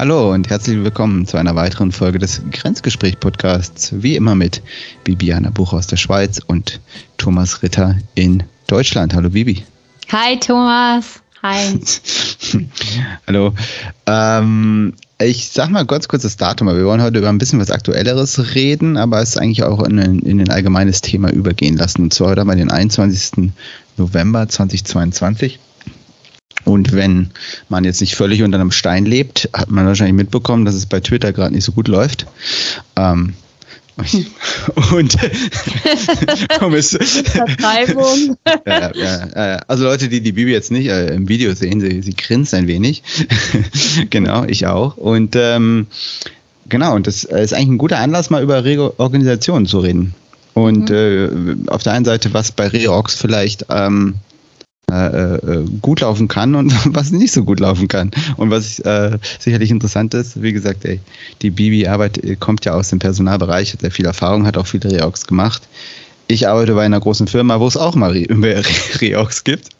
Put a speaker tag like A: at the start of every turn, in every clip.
A: Hallo und herzlich willkommen zu einer weiteren Folge des Grenzgespräch-Podcasts. Wie immer mit Bibiana Buch aus der Schweiz und Thomas Ritter in Deutschland. Hallo Bibi.
B: Hi Thomas. Hi.
A: Hallo. Ähm, ich sag mal ganz kurz das Datum, wir wollen heute über ein bisschen was Aktuelleres reden, aber es eigentlich auch in, in ein allgemeines Thema übergehen lassen. Und zwar heute haben wir den 21. November 2022. Und wenn man jetzt nicht völlig unter einem Stein lebt, hat man wahrscheinlich mitbekommen, dass es bei Twitter gerade nicht so gut läuft. Ähm, und um es, Vertreibung. ja, ja, also Leute, die die Bibi jetzt nicht äh, im Video sehen, sie, sie grinst ein wenig. genau, ich auch. Und ähm, genau, und das ist eigentlich ein guter Anlass, mal über Reorganisationen zu reden. Und mhm. äh, auf der einen Seite, was bei Reorgs vielleicht ähm, äh, äh, gut laufen kann und was nicht so gut laufen kann. Und was äh, sicherlich interessant ist, wie gesagt, ey, die Bibi-Arbeit äh, kommt ja aus dem Personalbereich, hat sehr viel Erfahrung, hat auch viele Reorgs gemacht. Ich arbeite bei einer großen Firma, wo es auch mal Re Reorgs gibt.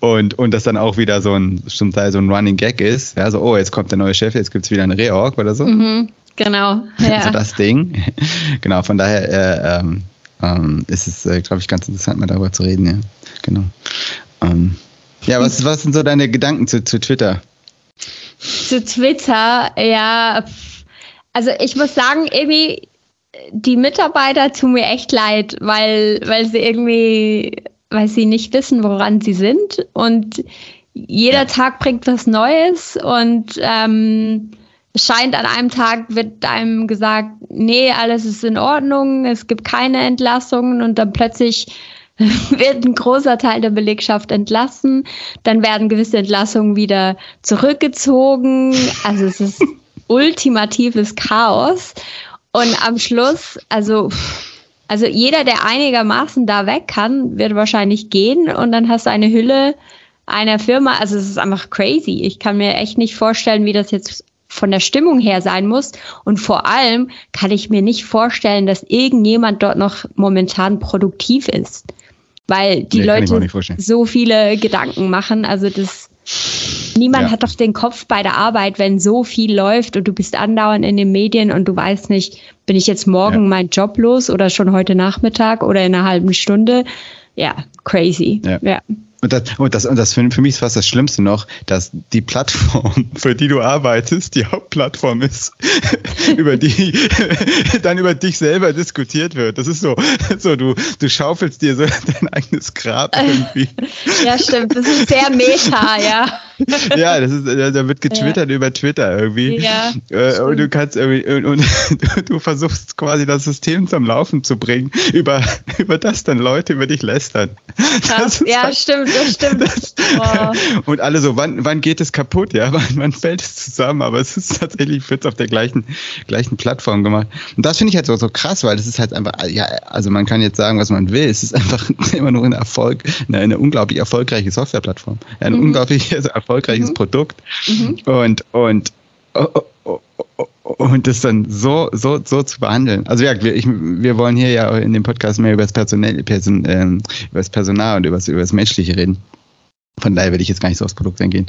A: Und, und das dann auch wieder so ein, zum Teil so ein Running Gag ist. Ja, so, oh, jetzt kommt der neue Chef, jetzt gibt es wieder eine Reorg oder so.
B: Mhm, genau.
A: Ja. So das Ding. genau, von daher äh, ähm, ähm, ist es, äh, glaube ich, ganz interessant, mal darüber zu reden, ja. Genau. Ähm, ja, was, was sind so deine Gedanken zu, zu Twitter?
B: Zu Twitter, ja. Also ich muss sagen, irgendwie, die Mitarbeiter tun mir echt leid, weil, weil sie irgendwie, weil sie nicht wissen, woran sie sind. Und jeder Tag bringt was Neues und ähm, scheint an einem Tag wird einem gesagt, nee, alles ist in Ordnung, es gibt keine Entlassungen und dann plötzlich wird ein großer Teil der Belegschaft entlassen, dann werden gewisse Entlassungen wieder zurückgezogen. Also es ist ultimatives Chaos. Und am Schluss, also, also jeder, der einigermaßen da weg kann, wird wahrscheinlich gehen und dann hast du eine Hülle einer Firma. Also es ist einfach crazy. Ich kann mir echt nicht vorstellen, wie das jetzt von der Stimmung her sein muss. Und vor allem kann ich mir nicht vorstellen, dass irgendjemand dort noch momentan produktiv ist. Weil die nee, Leute so viele Gedanken machen. Also das niemand ja. hat doch den Kopf bei der Arbeit, wenn so viel läuft und du bist andauernd in den Medien und du weißt nicht, bin ich jetzt morgen ja. meinen Job los oder schon heute Nachmittag oder in einer halben Stunde. Ja, crazy.
A: ja. ja. Und das, und das, und das für, für mich ist fast das Schlimmste noch, dass die Plattform, für die du arbeitest, die Hauptplattform ist, über die dann über dich selber diskutiert wird. Das ist so, so du, du schaufelst dir so dein eigenes Grab irgendwie.
B: ja, stimmt. Das ist sehr meta, ja.
A: ja, das ist, da wird getwittert ja. über Twitter irgendwie. Ja, äh, und du kannst irgendwie, und, und du versuchst quasi das System zum Laufen zu bringen, über, über das dann Leute über dich lästern.
B: Krass. Ja, halt, stimmt, das stimmt. Das.
A: Und alle so, wann, wann geht es kaputt? Ja, wann, wann fällt es zusammen? Aber es ist tatsächlich, wird auf der gleichen, gleichen Plattform gemacht. Und das finde ich halt so, so krass, weil es ist halt einfach, ja, also man kann jetzt sagen, was man will. Es ist einfach immer nur ein Erfolg, eine, eine unglaublich erfolgreiche Softwareplattform. Ein mhm. unglaublich erfolgreiches mhm. Produkt. Mhm. Und, und, oh, oh, oh, und das dann so, so, so zu behandeln. Also ja, wir, ich, wir wollen hier ja in dem Podcast mehr über das, Personal, Person, ähm, über das Personal und über das, über das Menschliche reden. Von daher werde ich jetzt gar nicht so aufs Produkt eingehen.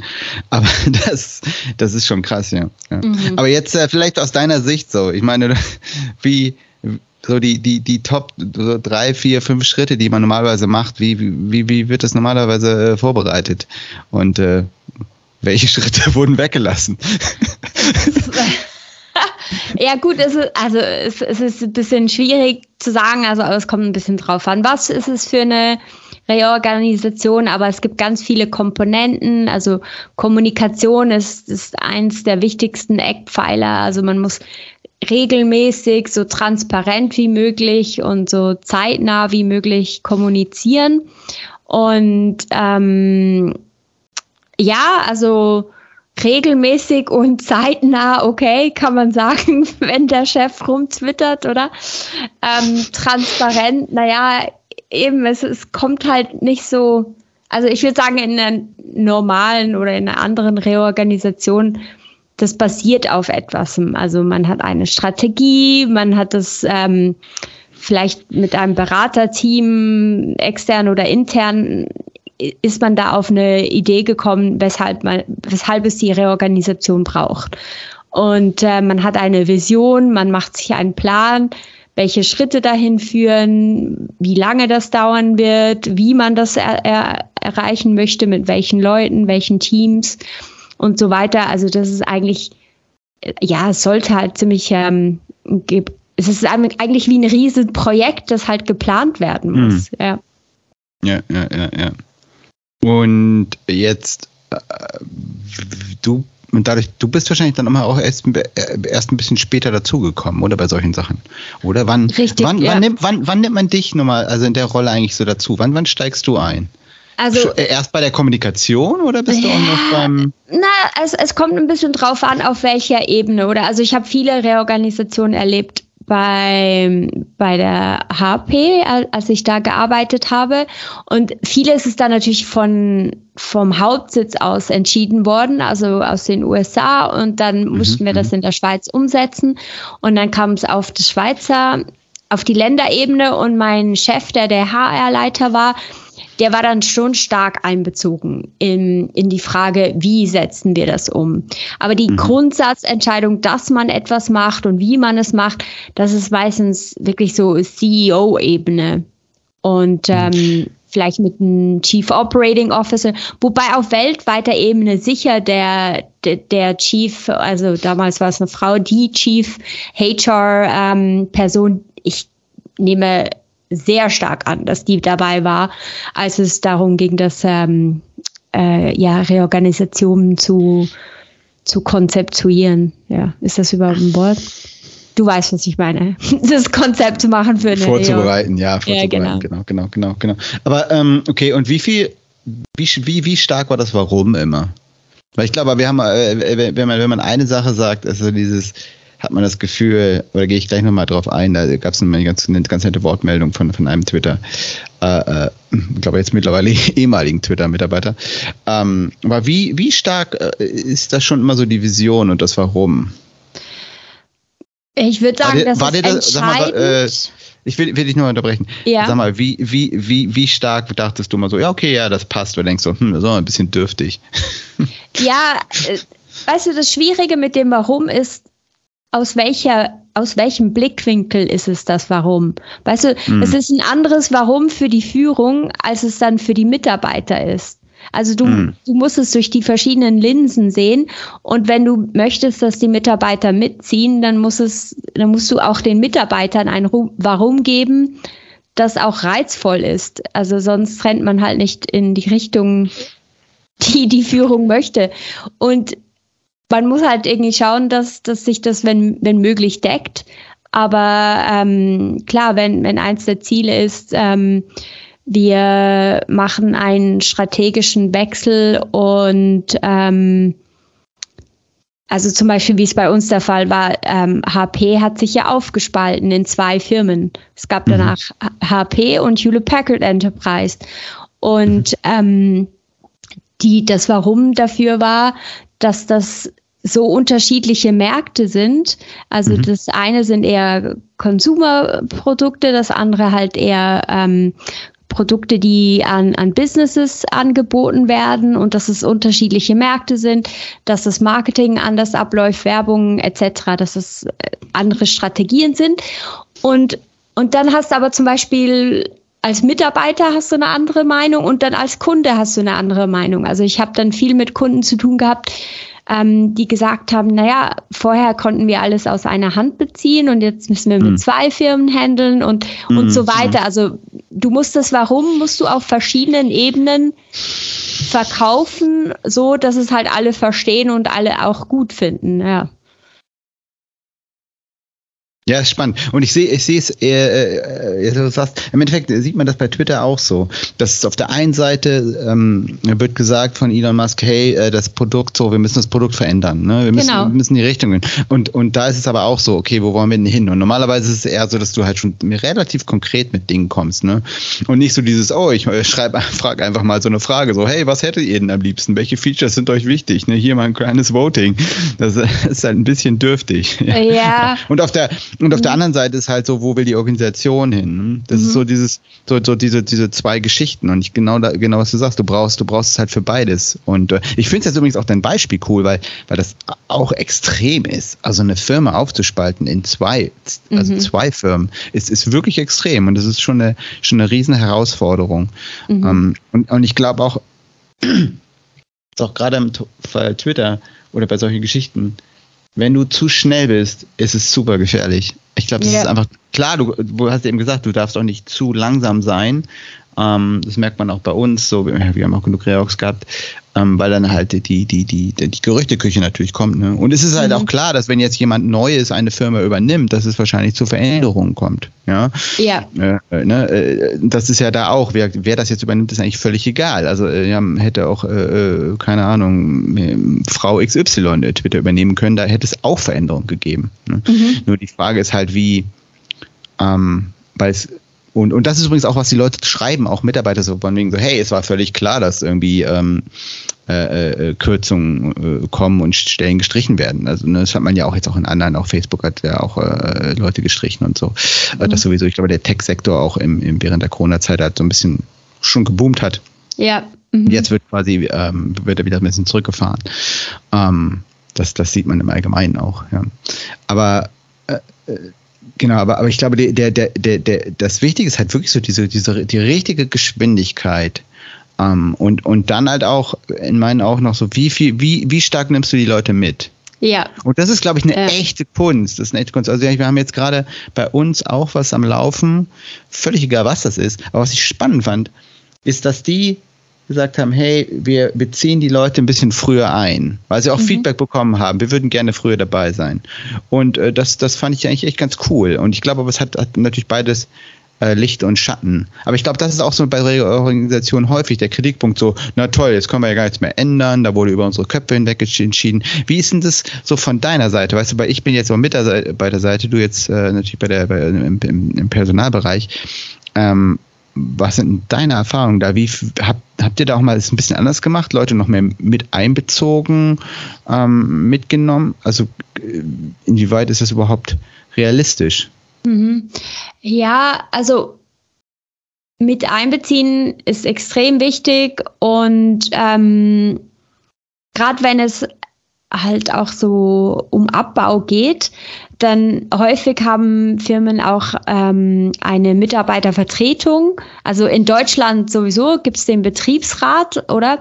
A: Aber das, das ist schon krass, ja. ja. Mhm. Aber jetzt äh, vielleicht aus deiner Sicht so. Ich meine, wie so die, die, die Top so drei, vier, fünf Schritte, die man normalerweise macht, wie, wie, wie wird das normalerweise äh, vorbereitet? Und äh, welche Schritte wurden weggelassen?
B: ja, gut, es ist, also es, es ist ein bisschen schwierig zu sagen, also es kommt ein bisschen drauf an. Was ist es für eine Reorganisation, aber es gibt ganz viele Komponenten. Also Kommunikation ist, ist eins der wichtigsten Eckpfeiler. Also man muss regelmäßig so transparent wie möglich und so zeitnah wie möglich kommunizieren. Und ähm, ja, also regelmäßig und zeitnah, okay, kann man sagen, wenn der Chef rumtwittert, oder? Ähm, transparent, naja, eben, es, es kommt halt nicht so, also ich würde sagen, in einer normalen oder in einer anderen Reorganisation, das basiert auf etwas. Also man hat eine Strategie, man hat das ähm, vielleicht mit einem Beraterteam, extern oder intern, ist man da auf eine Idee gekommen, weshalb man, weshalb es die Reorganisation braucht. Und äh, man hat eine Vision, man macht sich einen Plan, welche Schritte dahin führen, wie lange das dauern wird, wie man das er er erreichen möchte, mit welchen Leuten, welchen Teams und so weiter. Also das ist eigentlich, ja, es sollte halt ziemlich, ähm, es ist eigentlich wie ein Riesenprojekt, das halt geplant werden muss. Mhm. Ja.
A: ja, ja, ja, ja. Und jetzt, äh, du und dadurch, du bist wahrscheinlich dann immer auch erst, erst ein bisschen später dazugekommen, oder bei solchen Sachen. Oder wann,
B: Richtig,
A: wann, ja. wann, nimmt, wann, wann nimmt man dich nochmal, also in der Rolle eigentlich so dazu? Wann, wann steigst du ein? Also erst bei der Kommunikation oder bist du auch noch beim?
B: Na, es, es kommt ein bisschen drauf an, auf welcher Ebene, oder? Also ich habe viele Reorganisationen erlebt bei, bei der HP, als ich da gearbeitet habe. Und vieles ist da natürlich von, vom Hauptsitz aus entschieden worden, also aus den USA. Und dann mhm, mussten wir das mhm. in der Schweiz umsetzen. Und dann kam es auf die Schweizer, auf die Länderebene. Und mein Chef, der der HR-Leiter war, der war dann schon stark einbezogen in, in die Frage, wie setzen wir das um. Aber die mhm. Grundsatzentscheidung, dass man etwas macht und wie man es macht, das ist meistens wirklich so CEO-Ebene. Und mhm. ähm, vielleicht mit einem Chief Operating Officer, wobei auf weltweiter Ebene sicher der, der, der Chief, also damals war es eine Frau, die Chief HR ähm, ich nehme sehr stark an, dass die dabei war, als es darum ging, dass ähm, äh, ja, Reorganisationen zu, zu konzeptuieren. Ja, ist das überhaupt ein Wort? Du weißt, was ich meine. Das Konzept zu machen für eine
A: Vorzubereiten, ja, vorzubereiten, ja, genau. genau, genau, genau, genau. Aber ähm, okay, und wie viel, wie, wie, wie stark war das Warum immer? Weil ich glaube, wir haben, äh, wenn man, wenn man eine Sache sagt, also dieses, hat man das Gefühl, oder gehe ich gleich nochmal drauf ein, da gab es eine ganz, eine ganz nette Wortmeldung von, von einem Twitter, äh, äh, ich glaube jetzt mittlerweile ehemaligen Twitter-Mitarbeiter. Ähm, aber wie, wie stark äh, ist das schon immer so die Vision und das Warum?
B: Ich würde sagen, das ist das, entscheidend. Mal, äh,
A: ich will, will dich nur unterbrechen. Ja. Sag mal, wie, wie, wie, wie stark dachtest du mal so, ja, okay, ja, das passt, oder denkst du, hm, das ist auch ein bisschen dürftig.
B: Ja, äh, weißt du, das Schwierige mit dem Warum ist, aus welcher aus welchem Blickwinkel ist es das Warum? Weißt du, mhm. es ist ein anderes Warum für die Führung, als es dann für die Mitarbeiter ist. Also du, mhm. du musst es durch die verschiedenen Linsen sehen. Und wenn du möchtest, dass die Mitarbeiter mitziehen, dann muss es, dann musst du auch den Mitarbeitern ein Warum geben, das auch reizvoll ist. Also sonst rennt man halt nicht in die Richtung, die die Führung möchte. Und man muss halt irgendwie schauen, dass, dass sich das, wenn, wenn möglich, deckt. Aber ähm, klar, wenn, wenn eins der Ziele ist, ähm, wir machen einen strategischen Wechsel und ähm, also zum Beispiel, wie es bei uns der Fall war, ähm, HP hat sich ja aufgespalten in zwei Firmen. Es gab mhm. danach mhm. HP und Hewlett Packard Enterprise. Und mhm. ähm, die, das Warum dafür war, dass das so unterschiedliche Märkte sind. Also mhm. das eine sind eher Konsumerprodukte, das andere halt eher ähm, Produkte, die an, an Businesses angeboten werden und dass es unterschiedliche Märkte sind, dass das Marketing anders abläuft, Werbung etc., dass es äh, andere Strategien sind. Und, und dann hast du aber zum Beispiel als Mitarbeiter hast du eine andere Meinung und dann als Kunde hast du eine andere Meinung. Also ich habe dann viel mit Kunden zu tun gehabt, ähm, die gesagt haben, naja, vorher konnten wir alles aus einer Hand beziehen und jetzt müssen wir mit mhm. zwei Firmen handeln und, mhm. und so weiter. Also du musst das Warum, musst du auf verschiedenen Ebenen verkaufen, so dass es halt alle verstehen und alle auch gut finden, ja.
A: Ja, ist spannend. Und ich sehe, ich sehe es, äh, äh, du sagst, im Endeffekt sieht man das bei Twitter auch so. Dass auf der einen Seite ähm, wird gesagt von Elon Musk, hey, äh, das Produkt so, wir müssen das Produkt verändern, ne? Wir müssen, genau. wir müssen die Richtung gehen. Und, und da ist es aber auch so, okay, wo wollen wir denn hin? Und normalerweise ist es eher so, dass du halt schon relativ konkret mit Dingen kommst, ne? Und nicht so dieses, oh, ich äh, schreibe, frage einfach mal so eine Frage, so, hey, was hättet ihr denn am liebsten? Welche Features sind euch wichtig? Ne? Hier mal ein kleines Voting. Das ist halt ein bisschen dürftig.
B: Ja.
A: Und auf der Und auf mhm. der anderen Seite ist halt so, wo will die Organisation hin? Das mhm. ist so dieses, so, so diese, diese zwei Geschichten. Und ich genau da, genau was du sagst, du brauchst, du brauchst es halt für beides. Und äh, ich finde es jetzt übrigens auch dein Beispiel cool, weil, weil das auch extrem ist. Also eine Firma aufzuspalten in zwei, also mhm. zwei Firmen, ist, ist wirklich extrem. Und das ist schon eine, schon eine riesen Herausforderung. Mhm. Ähm, und, und ich glaube auch, auch gerade im Fall Twitter oder bei solchen Geschichten, wenn du zu schnell bist, ist es super gefährlich. Ich glaube, das ja. ist einfach klar, du, du hast eben gesagt, du darfst auch nicht zu langsam sein. Ähm, das merkt man auch bei uns, so, wir haben auch genug Reox gehabt, ähm, weil dann halt die, die, die, die, die Gerüchteküche natürlich kommt. Ne? Und es ist halt mhm. auch klar, dass wenn jetzt jemand Neues eine Firma übernimmt, dass es wahrscheinlich zu Veränderungen kommt. Ja.
B: ja.
A: Äh, ne? Äh, das ist ja da auch, wer, wer das jetzt übernimmt, ist eigentlich völlig egal. Also äh, ja, hätte auch, äh, äh keine Ahnung, Frau XY Twitter übernehmen können, da hätte es auch Veränderungen gegeben. Ne? Mhm. Nur die Frage ist halt, wie, ähm, weil es und, und das ist übrigens auch, was die Leute schreiben, auch Mitarbeiter so von wegen so, hey, es war völlig klar, dass irgendwie ähm, äh, äh, Kürzungen äh, kommen und Stellen gestrichen werden. Also ne, das hat man ja auch jetzt auch in anderen, auch Facebook hat ja auch äh, Leute gestrichen und so. Äh, mhm. Das sowieso, ich glaube, der Tech-Sektor auch im, im, während der Corona-Zeit hat so ein bisschen schon geboomt hat.
B: Ja.
A: Mhm. Jetzt wird quasi, ähm, wird er wieder ein bisschen zurückgefahren. Ähm, das, das sieht man im Allgemeinen auch, ja. Aber äh, äh Genau, aber, aber ich glaube, der, der, der, der, das Wichtige ist halt wirklich so diese, diese die richtige Geschwindigkeit. Ähm, und, und dann halt auch, in meinen Augen noch so, wie viel, wie, wie stark nimmst du die Leute mit?
B: Ja.
A: Und das ist, glaube ich, eine ja. echte Kunst. Das ist eine echte Kunst. Also wir haben jetzt gerade bei uns auch was am Laufen, völlig egal, was das ist. Aber was ich spannend fand, ist, dass die gesagt haben, hey, wir beziehen die Leute ein bisschen früher ein, weil sie auch mhm. Feedback bekommen haben. Wir würden gerne früher dabei sein. Und äh, das, das fand ich eigentlich echt ganz cool. Und ich glaube, aber es hat, hat natürlich beides äh, Licht und Schatten. Aber ich glaube, das ist auch so bei Organisationen häufig der Kritikpunkt so, na toll, jetzt können wir ja gar nichts mehr ändern, da wurde über unsere Köpfe hinweg entschieden. Wie ist denn das so von deiner Seite? Weißt du, weil ich bin jetzt auch mit der Seite, bei der Seite, du jetzt äh, natürlich bei der, bei, im, im, im Personalbereich. Ähm, was sind deine Erfahrungen da? Wie habt, habt ihr da auch mal ein bisschen anders gemacht, Leute noch mehr mit einbezogen, ähm, mitgenommen? Also äh, inwieweit ist das überhaupt realistisch?
B: Mhm. Ja, also mit einbeziehen ist extrem wichtig und ähm, gerade wenn es halt auch so um Abbau geht, dann häufig haben Firmen auch ähm, eine Mitarbeitervertretung. Also in Deutschland sowieso gibt es den Betriebsrat, oder?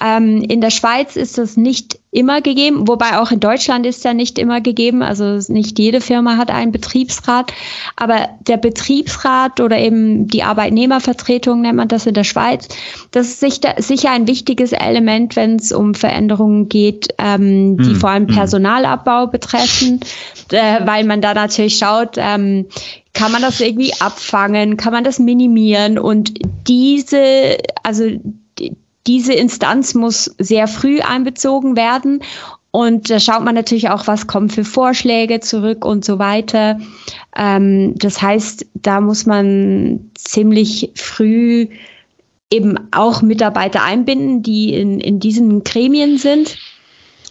B: Ähm, in der Schweiz ist das nicht immer gegeben, wobei auch in Deutschland ist er nicht immer gegeben. Also nicht jede Firma hat einen Betriebsrat, aber der Betriebsrat oder eben die Arbeitnehmervertretung nennt man das in der Schweiz. Das ist sicher ein wichtiges Element, wenn es um Veränderungen geht, ähm, die hm. vor allem hm. Personalabbau betreffen, äh, weil man da natürlich schaut, ähm, kann man das irgendwie abfangen, kann man das minimieren und diese, also diese Instanz muss sehr früh einbezogen werden. Und da schaut man natürlich auch, was kommt für Vorschläge zurück und so weiter. Ähm, das heißt, da muss man ziemlich früh eben auch Mitarbeiter einbinden, die in, in diesen Gremien sind.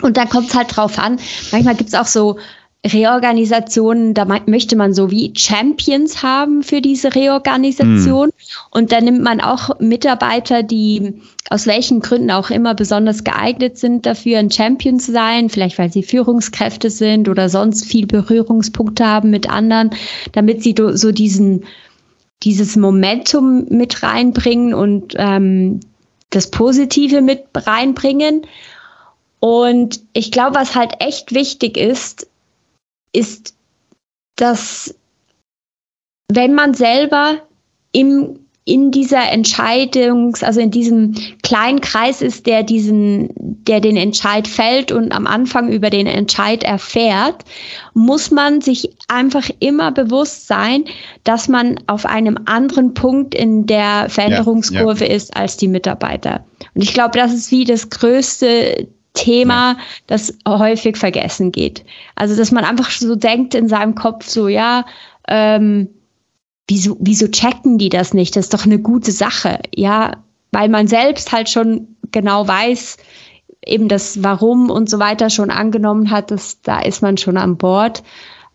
B: Und da kommt es halt drauf an. Manchmal gibt es auch so Reorganisationen, da möchte man so wie Champions haben für diese Reorganisation. Mhm. Und da nimmt man auch Mitarbeiter, die aus welchen Gründen auch immer besonders geeignet sind, dafür ein Champion zu sein, vielleicht weil sie Führungskräfte sind oder sonst viel Berührungspunkte haben mit anderen, damit sie so diesen, dieses Momentum mit reinbringen und ähm, das Positive mit reinbringen. Und ich glaube, was halt echt wichtig ist, ist, dass wenn man selber im, in dieser Entscheidungs-, also in diesem kleinen Kreis ist, der diesen, der den Entscheid fällt und am Anfang über den Entscheid erfährt, muss man sich einfach immer bewusst sein, dass man auf einem anderen Punkt in der Veränderungskurve ja, ja. ist als die Mitarbeiter. Und ich glaube, das ist wie das größte Thema, das häufig vergessen geht. Also, dass man einfach so denkt in seinem Kopf, so, ja, ähm, wieso, wieso checken die das nicht? Das ist doch eine gute Sache. Ja, weil man selbst halt schon genau weiß, eben das Warum und so weiter schon angenommen hat, dass, da ist man schon an Bord.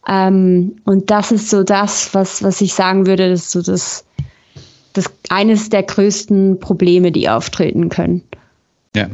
B: Ähm, und das ist so das, was, was ich sagen würde, das ist so das, das eines der größten Probleme, die auftreten können.
A: Ja.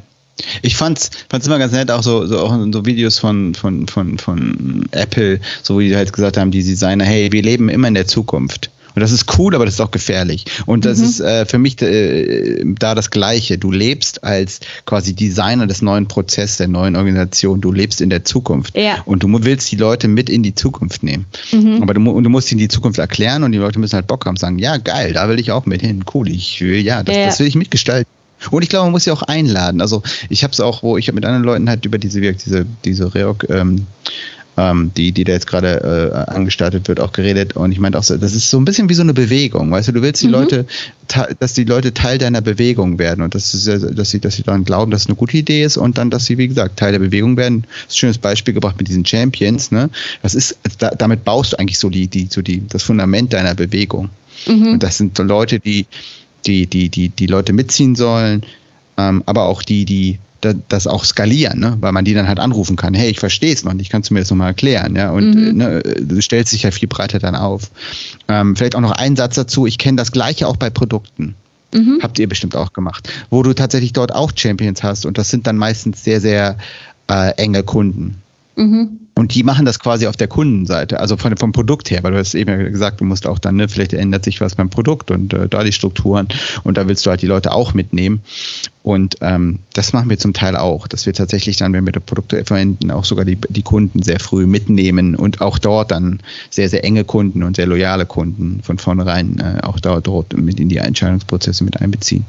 A: Ich fand's, fand's immer ganz nett, auch so, so auch so Videos von, von, von, von Apple, so wie die halt gesagt haben, die Designer, hey, wir leben immer in der Zukunft. Und das ist cool, aber das ist auch gefährlich. Und das mhm. ist äh, für mich äh, da das Gleiche. Du lebst als quasi Designer des neuen Prozesses, der neuen Organisation. Du lebst in der Zukunft. Ja. Und du willst die Leute mit in die Zukunft nehmen. Mhm. Aber du, und du musst ihnen die Zukunft erklären und die Leute müssen halt Bock haben, sagen, ja, geil, da will ich auch mit hin. Cool, ich will, ja, das, ja. das will ich mitgestalten. Und ich glaube, man muss sie auch einladen. Also ich habe es auch, wo ich habe mit anderen Leuten halt über diese diese diese Reorg ähm, ähm, die, die da jetzt gerade äh, angestartet wird, auch geredet. Und ich meinte auch so, das ist so ein bisschen wie so eine Bewegung. Weißt du, du willst die mhm. Leute, dass die Leute Teil deiner Bewegung werden und das ist, dass sie, dass sie dann glauben, dass es eine gute Idee ist und dann, dass sie, wie gesagt, Teil der Bewegung werden. Das ist ein schönes Beispiel gebracht mit diesen Champions, ne? Das ist, da, damit baust du eigentlich so die, die, so die, das Fundament deiner Bewegung. Mhm. Und das sind so Leute, die, die, die, die, die Leute mitziehen sollen, ähm, aber auch die, die das auch skalieren, ne? weil man die dann halt anrufen kann. Hey, ich verstehe es noch nicht, kannst du mir das nochmal erklären? Ja? Und mhm. ne, du stellst dich ja viel breiter dann auf. Ähm, vielleicht auch noch ein Satz dazu. Ich kenne das Gleiche auch bei Produkten. Mhm. Habt ihr bestimmt auch gemacht. Wo du tatsächlich dort auch Champions hast und das sind dann meistens sehr, sehr äh, enge Kunden. Mhm. Und die machen das quasi auf der Kundenseite, also von, vom Produkt her, weil du hast eben gesagt, du musst auch dann, ne, vielleicht ändert sich was beim Produkt und äh, da die Strukturen und da willst du halt die Leute auch mitnehmen. Und ähm, das machen wir zum Teil auch, dass wir tatsächlich dann, wenn wir die Produkte verwenden, auch sogar die, die Kunden sehr früh mitnehmen und auch dort dann sehr, sehr enge Kunden und sehr loyale Kunden von vornherein äh, auch dort, dort mit in die Entscheidungsprozesse mit einbeziehen,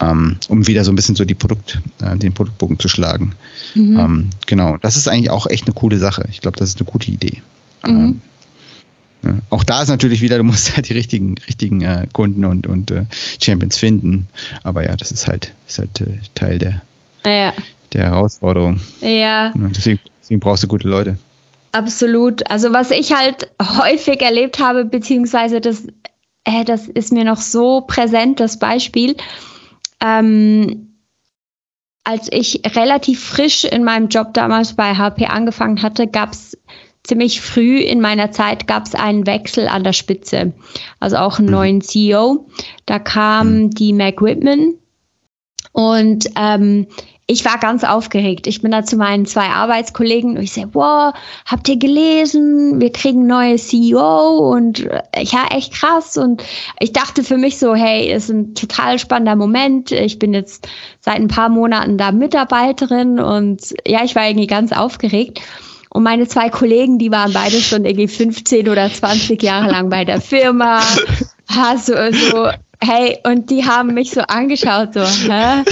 A: ähm, um wieder so ein bisschen so die Produkt, äh, den Produktbogen zu schlagen. Mhm. Ähm, genau, das ist eigentlich auch echt eine coole Sache. Ich glaube, das ist eine gute Idee. Mhm. Ähm, ja. Auch da ist natürlich wieder, du musst halt die richtigen, richtigen äh, Kunden und, und äh, Champions finden. Aber ja, das ist halt, ist halt äh, Teil der, ja. der Herausforderung.
B: Ja.
A: Deswegen, deswegen brauchst du gute Leute.
B: Absolut. Also was ich halt häufig erlebt habe, beziehungsweise das, äh, das ist mir noch so präsent, das Beispiel. Ähm, als ich relativ frisch in meinem Job damals bei HP angefangen hatte, gab es ziemlich früh in meiner Zeit gab es einen Wechsel an der Spitze, also auch einen mhm. neuen CEO. Da kam mhm. die Meg Whitman und ähm, ich war ganz aufgeregt. Ich bin da zu meinen zwei Arbeitskollegen und ich sage, wow, habt ihr gelesen? Wir kriegen neue CEO und äh, ja, echt krass. Und ich dachte für mich so, hey, ist ein total spannender Moment. Ich bin jetzt seit ein paar Monaten da Mitarbeiterin und ja, ich war irgendwie ganz aufgeregt. Und meine zwei Kollegen, die waren beide schon irgendwie 15 oder 20 Jahre lang bei der Firma. Hast du so, hey, und die haben mich so angeschaut, so, hä?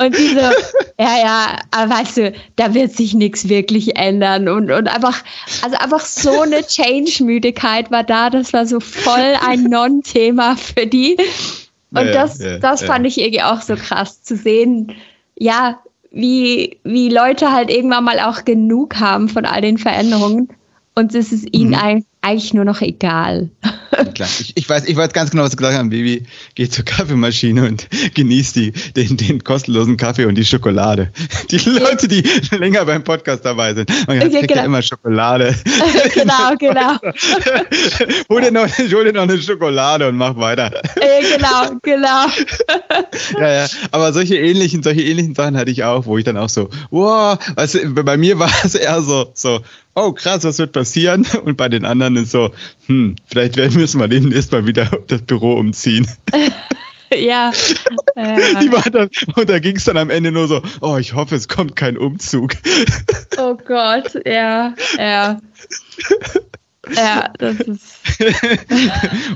B: Und die so, ja, ja, aber weißt du, da wird sich nichts wirklich ändern. Und, und einfach, also einfach so eine Change-Müdigkeit war da, das war so voll ein Non-Thema für die. Und ja, das, ja, das fand ich irgendwie auch so krass zu sehen. Ja, wie, wie Leute halt irgendwann mal auch genug haben von all den Veränderungen und es ist ihnen mhm. Eigentlich nur noch egal.
A: Klar. Ich, ich, weiß, ich weiß ganz genau, was du gesagt hast. Baby geht zur Kaffeemaschine und genießt die, den, den kostenlosen Kaffee und die Schokolade. Die Leute, die länger beim Podcast dabei sind, man ja, kriegt genau. ja immer Schokolade.
B: genau, genau.
A: hol, dir noch, hol dir noch eine Schokolade und mach weiter.
B: genau, genau.
A: ja, ja. Aber solche ähnlichen, solche ähnlichen Sachen hatte ich auch, wo ich dann auch so, wow, weißt du, bei mir war es eher so, so, oh krass, was wird passieren? Und bei den anderen ist so, hm, vielleicht müssen wir demnächst mal wieder das Büro umziehen.
B: ja.
A: Die war dann, und da ging es dann am Ende nur so, oh, ich hoffe, es kommt kein Umzug.
B: oh Gott, ja, ja. Ja, das ist.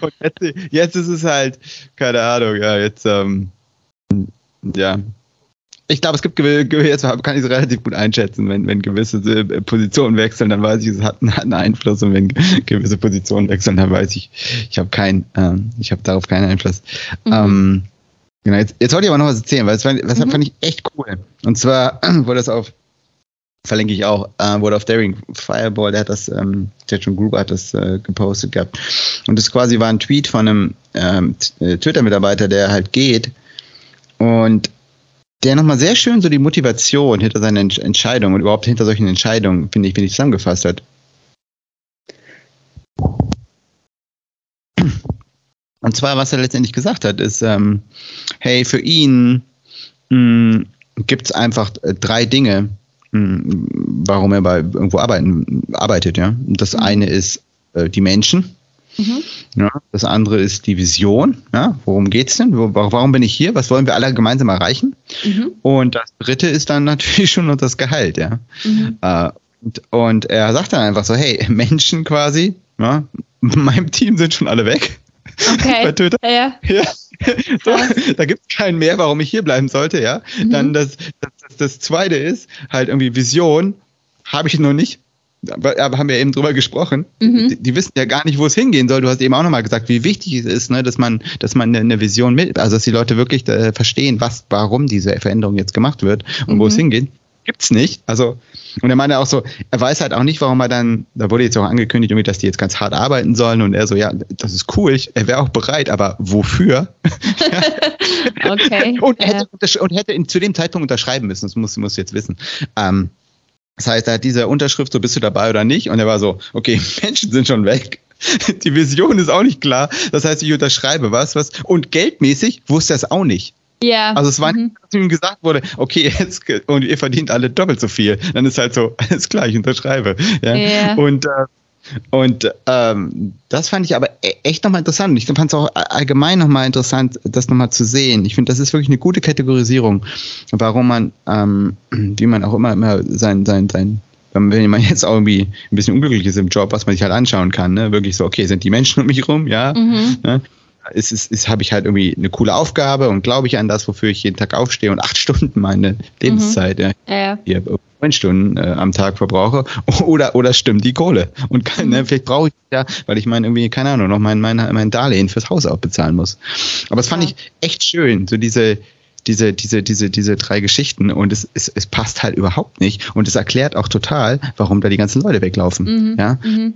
A: und jetzt, jetzt ist es halt, keine Ahnung, ja, jetzt, ähm, ja, ich glaube, es gibt jetzt kann ich es relativ gut einschätzen, wenn, wenn gewisse äh, Positionen wechseln, dann weiß ich, es hat, einen Einfluss und wenn gewisse Positionen wechseln, dann weiß ich, ich habe keinen, ähm, ich habe darauf keinen Einfluss. Mhm. Ähm, genau, jetzt, jetzt wollte ich aber noch was erzählen, weil das, fand, das mhm. fand ich echt cool. Und zwar wurde das auf, verlinke ich auch, äh, wurde auf Daring Fireball, der hat das, ähm, der schon Gruber hat das äh, gepostet gehabt. Und das quasi war ein Tweet von einem ähm, äh, Twitter-Mitarbeiter, der halt geht und der nochmal sehr schön so die Motivation hinter seinen Entscheidungen und überhaupt hinter solchen Entscheidungen, finde ich, finde ich zusammengefasst hat. Und zwar, was er letztendlich gesagt hat, ist, ähm, hey, für ihn hm, gibt es einfach drei Dinge, mh, hm, warum er bei irgendwo arbeiten, arbeitet. Ja? Und das mhm. eine ist äh, die Menschen. Mhm. Ja, das andere ist die Vision. Ja, worum geht es denn? Warum bin ich hier? Was wollen wir alle gemeinsam erreichen? Mhm. Und das dritte ist dann natürlich schon das Gehalt. Ja? Mhm. Äh, und, und, er sagt dann einfach so: Hey, Menschen quasi, ja, in meinem Team sind schon alle weg.
B: Okay.
A: Bei Twitter. Ja. ja. So, da gibt es keinen mehr, warum ich hier bleiben sollte, ja. Mhm. Dann das, das, das zweite ist halt irgendwie Vision, habe ich noch nicht. Aber haben wir eben drüber gesprochen. Mhm. Die, die, wissen ja gar nicht, wo es hingehen soll. Du hast eben auch nochmal gesagt, wie wichtig es ist, ne, dass man, dass man eine Vision mit, also dass die Leute wirklich äh, verstehen, was, warum diese Veränderung jetzt gemacht wird und mhm. wo es mhm. hingeht gibt's nicht. Also, und er meinte auch so, er weiß halt auch nicht, warum er dann, da wurde jetzt auch angekündigt, irgendwie, dass die jetzt ganz hart arbeiten sollen und er so, ja, das ist cool, ich, er wäre auch bereit, aber wofür?
B: okay.
A: und, er hätte, und hätte zu dem Zeitpunkt unterschreiben müssen, das muss, muss jetzt wissen. Ähm, das heißt, er hat diese Unterschrift, so bist du dabei oder nicht? Und er war so, okay, Menschen sind schon weg. Die Vision ist auch nicht klar. Das heißt, ich unterschreibe was, was. Und geldmäßig wusste er es auch nicht.
B: Ja.
A: Also es war mhm. nicht, dass ihm gesagt wurde, okay, jetzt und ihr verdient alle doppelt so viel. Dann ist halt so, alles klar, ich unterschreibe. Ja. ja. Und äh, und ähm, das fand ich aber e-, echt nochmal interessant. Ich fand es auch allgemein nochmal interessant, das nochmal zu sehen. Ich finde, das ist wirklich eine gute Kategorisierung, warum man, ähm, wie man auch immer, immer sein, sein, sein, wenn man jetzt auch irgendwie ein bisschen unglücklich ist im Job, was man sich halt anschauen kann, ne? wirklich so, okay, sind die Menschen um mich rum, ja, mhm. ne? Ist, ist, ist habe ich halt irgendwie eine coole Aufgabe und glaube ich an das, wofür ich jeden Tag aufstehe und acht Stunden meine Lebenszeit mhm. ja, ja. neun Stunden äh, am Tag verbrauche oder oder stimmt die Kohle und kann, ne, mhm. ne, vielleicht brauche ich ja, weil ich meine irgendwie keine Ahnung noch mein mein mein Darlehen fürs Haus auch bezahlen muss. Aber es fand ja. ich echt schön, so diese diese, diese, diese, diese drei Geschichten und es, es, es passt halt überhaupt nicht und es erklärt auch total, warum da die ganzen Leute weglaufen. Mhm. Ja. Mhm.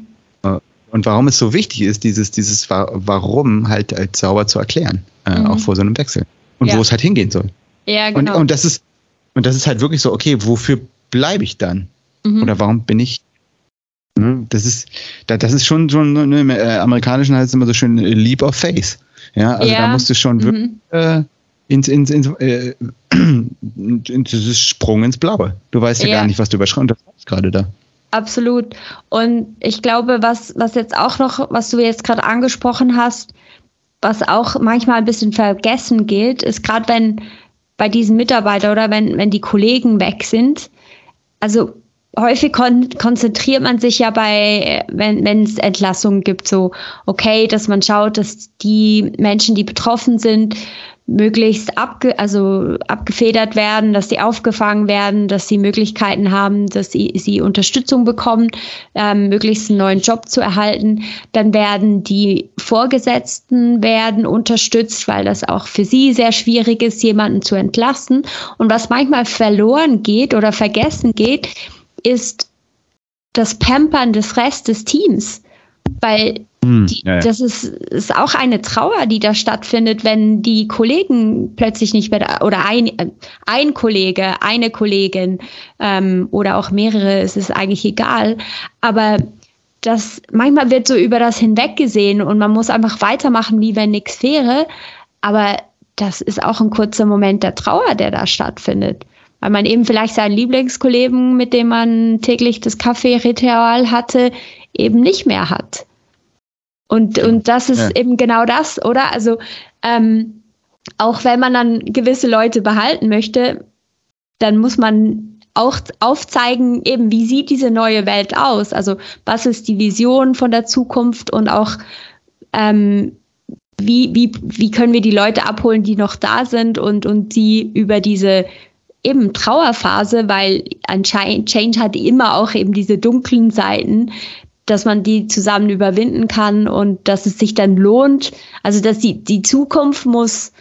A: Und warum es so wichtig ist, dieses, dieses Warum halt, halt sauber zu erklären, äh, mhm. auch vor so einem Wechsel. Und ja. wo es halt hingehen soll.
B: Ja, genau.
A: Und, und, das ist, und das ist halt wirklich so, okay, wofür bleibe ich dann? Mhm. Oder warum bin ich ne, das ist, das ist schon, schon ne, im äh, Amerikanischen heißt es immer so schön äh, Leap of Faith. Ja, also ja. da musst du schon mhm. wirklich äh, ins, ins, ins, äh, ins, Sprung ins Blaue. Du weißt ja, ja. gar nicht, was du überschreibst gerade da.
B: Absolut. Und ich glaube, was, was jetzt auch noch, was du jetzt gerade angesprochen hast, was auch manchmal ein bisschen vergessen gilt, ist gerade wenn bei diesen Mitarbeitern oder wenn, wenn die Kollegen weg sind, also häufig kon konzentriert man sich ja bei, wenn es Entlassungen gibt, so, okay, dass man schaut, dass die Menschen, die betroffen sind, möglichst abge also abgefedert werden, dass sie aufgefangen werden, dass sie Möglichkeiten haben, dass sie, sie Unterstützung bekommen, ähm, möglichst einen neuen Job zu erhalten. Dann werden die Vorgesetzten werden unterstützt, weil das auch für sie sehr schwierig ist, jemanden zu entlassen. Und was manchmal verloren geht oder vergessen geht, ist das Pampern des Rest des Teams. Weil hm, die, ja, ja. das ist, ist auch eine Trauer, die da stattfindet, wenn die Kollegen plötzlich nicht mehr, oder ein, ein Kollege, eine Kollegin ähm, oder auch mehrere, es ist eigentlich egal. Aber das manchmal wird so über das hinweggesehen und man muss einfach weitermachen, wie wenn nichts wäre. Aber das ist auch ein kurzer Moment der Trauer, der da stattfindet. Weil man eben vielleicht seinen Lieblingskollegen, mit dem man täglich das Kaffee-Ritual hatte, eben nicht mehr hat. Und, und das ist ja. eben genau das, oder? Also ähm, auch wenn man dann gewisse Leute behalten möchte, dann muss man auch aufzeigen, eben wie sieht diese neue Welt aus? Also was ist die Vision von der Zukunft und auch ähm, wie, wie, wie können wir die Leute abholen, die noch da sind und, und die über diese eben Trauerphase, weil anscheinend Change hat immer auch eben diese dunklen Seiten, dass man die zusammen überwinden kann und dass es sich dann lohnt. Also dass die, die Zukunft muss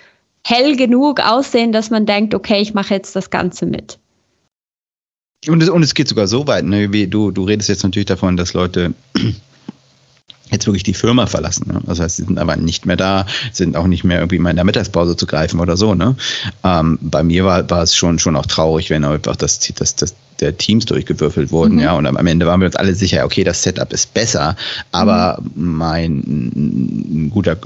B: hell genug aussehen, dass man denkt, okay, ich mache jetzt das Ganze mit.
A: Und es, und es geht sogar so weit, ne, wie du, du redest jetzt natürlich davon, dass Leute jetzt wirklich die Firma verlassen. Ne? Das heißt, sie sind aber nicht mehr da, sind auch nicht mehr irgendwie mal in der Mittagspause zu greifen oder so. Ne? Ähm, bei mir war, war es schon, schon auch traurig, wenn einfach das, das, das, der Teams durchgewürfelt wurden, mhm. ja, und am Ende waren wir uns alle sicher, okay, das Setup ist besser, aber mhm. mein guter,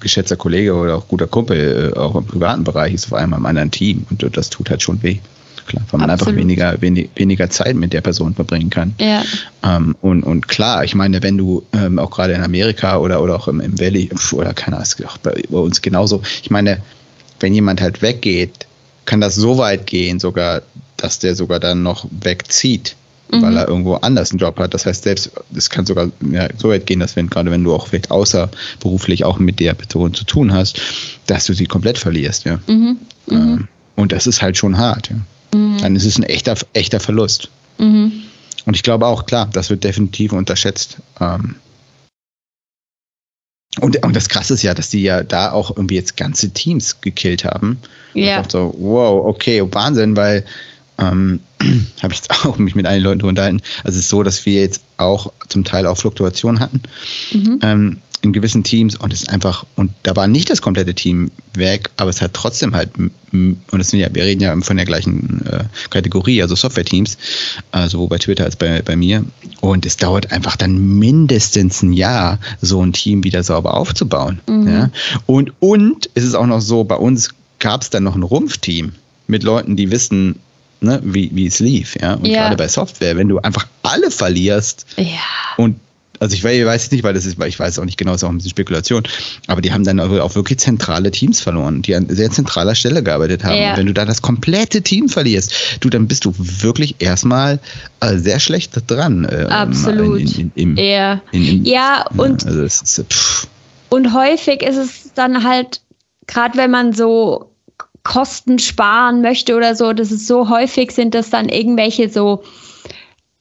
A: geschätzter Kollege oder auch guter Kumpel, äh, auch im privaten Bereich, ist auf einmal im anderen Team und das tut halt schon weh. Klar, weil man Absolut. einfach weniger, wenig, weniger Zeit mit der Person verbringen kann. Ja. Ähm, und, und klar, ich meine, wenn du ähm, auch gerade in Amerika oder, oder auch im, im Valley oder keine Ahnung, auch bei, bei uns genauso, ich meine, wenn jemand halt weggeht, kann das so weit gehen, sogar, dass der sogar dann noch wegzieht, mhm. weil er irgendwo anders einen Job hat. Das heißt, selbst, es kann sogar ja, so weit gehen, dass wenn, gerade wenn du auch vielleicht außerberuflich auch mit der Person zu tun hast, dass du sie komplett verlierst, ja. Mhm. Mhm. Ähm, und das ist halt schon hart, ja. Mhm. Dann ist es ein echter, echter Verlust. Mhm. Und ich glaube auch, klar, das wird definitiv unterschätzt. Ähm, und, und das Krasse ist ja, dass die ja da auch irgendwie jetzt ganze Teams gekillt haben. Ja. So, wow, okay, Wahnsinn, weil ähm, habe ich jetzt auch mich mit einigen Leuten unterhalten. Also es ist so, dass wir jetzt auch zum Teil auch Fluktuationen hatten. Mhm. Ähm, in gewissen Teams und es ist einfach, und da war nicht das komplette Team weg, aber es hat trotzdem halt, und das sind ja, wir reden ja von der gleichen äh, Kategorie, also Software-Teams, äh, sowohl bei Twitter als bei, bei mir. Und es dauert einfach dann mindestens ein Jahr, so ein Team wieder sauber aufzubauen. Mhm. Ja? Und, und es ist auch noch so, bei uns gab es dann noch ein Rumpfteam mit Leuten, die wissen, ne, wie, wie es lief. Ja? Und ja. gerade bei Software, wenn du einfach alle verlierst ja. und also ich weiß nicht, weil das ist, weil ich weiß auch nicht genau, ist auch ein bisschen Spekulation, aber die haben dann auch wirklich zentrale Teams verloren, die an sehr zentraler Stelle gearbeitet haben. Ja. Und wenn du da das komplette Team verlierst, du, dann bist du wirklich erstmal äh, sehr schlecht dran.
B: Äh, Absolut. In, in, in, ja. ja, und, also ist, und häufig ist es dann halt, gerade wenn man so Kosten sparen möchte oder so, das ist so häufig sind das dann irgendwelche so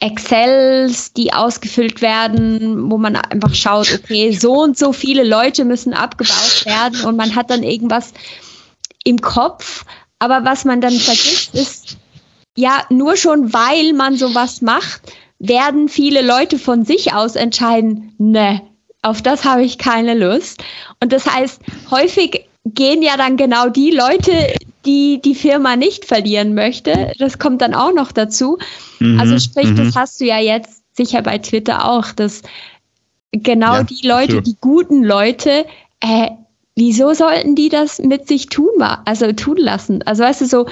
B: Excels, die ausgefüllt werden, wo man einfach schaut, okay, so und so viele Leute müssen abgebaut werden und man hat dann irgendwas im Kopf. Aber was man dann vergisst, ist, ja, nur schon weil man sowas macht, werden viele Leute von sich aus entscheiden, ne, auf das habe ich keine Lust. Und das heißt, häufig gehen ja dann genau die Leute, die die Firma nicht verlieren möchte. Das kommt dann auch noch dazu. Mhm, also sprich, das mhm. hast du ja jetzt sicher bei Twitter auch, dass genau ja, die Leute, absolut. die guten Leute, äh, wieso sollten die das mit sich tun, also tun lassen? Also weißt du so,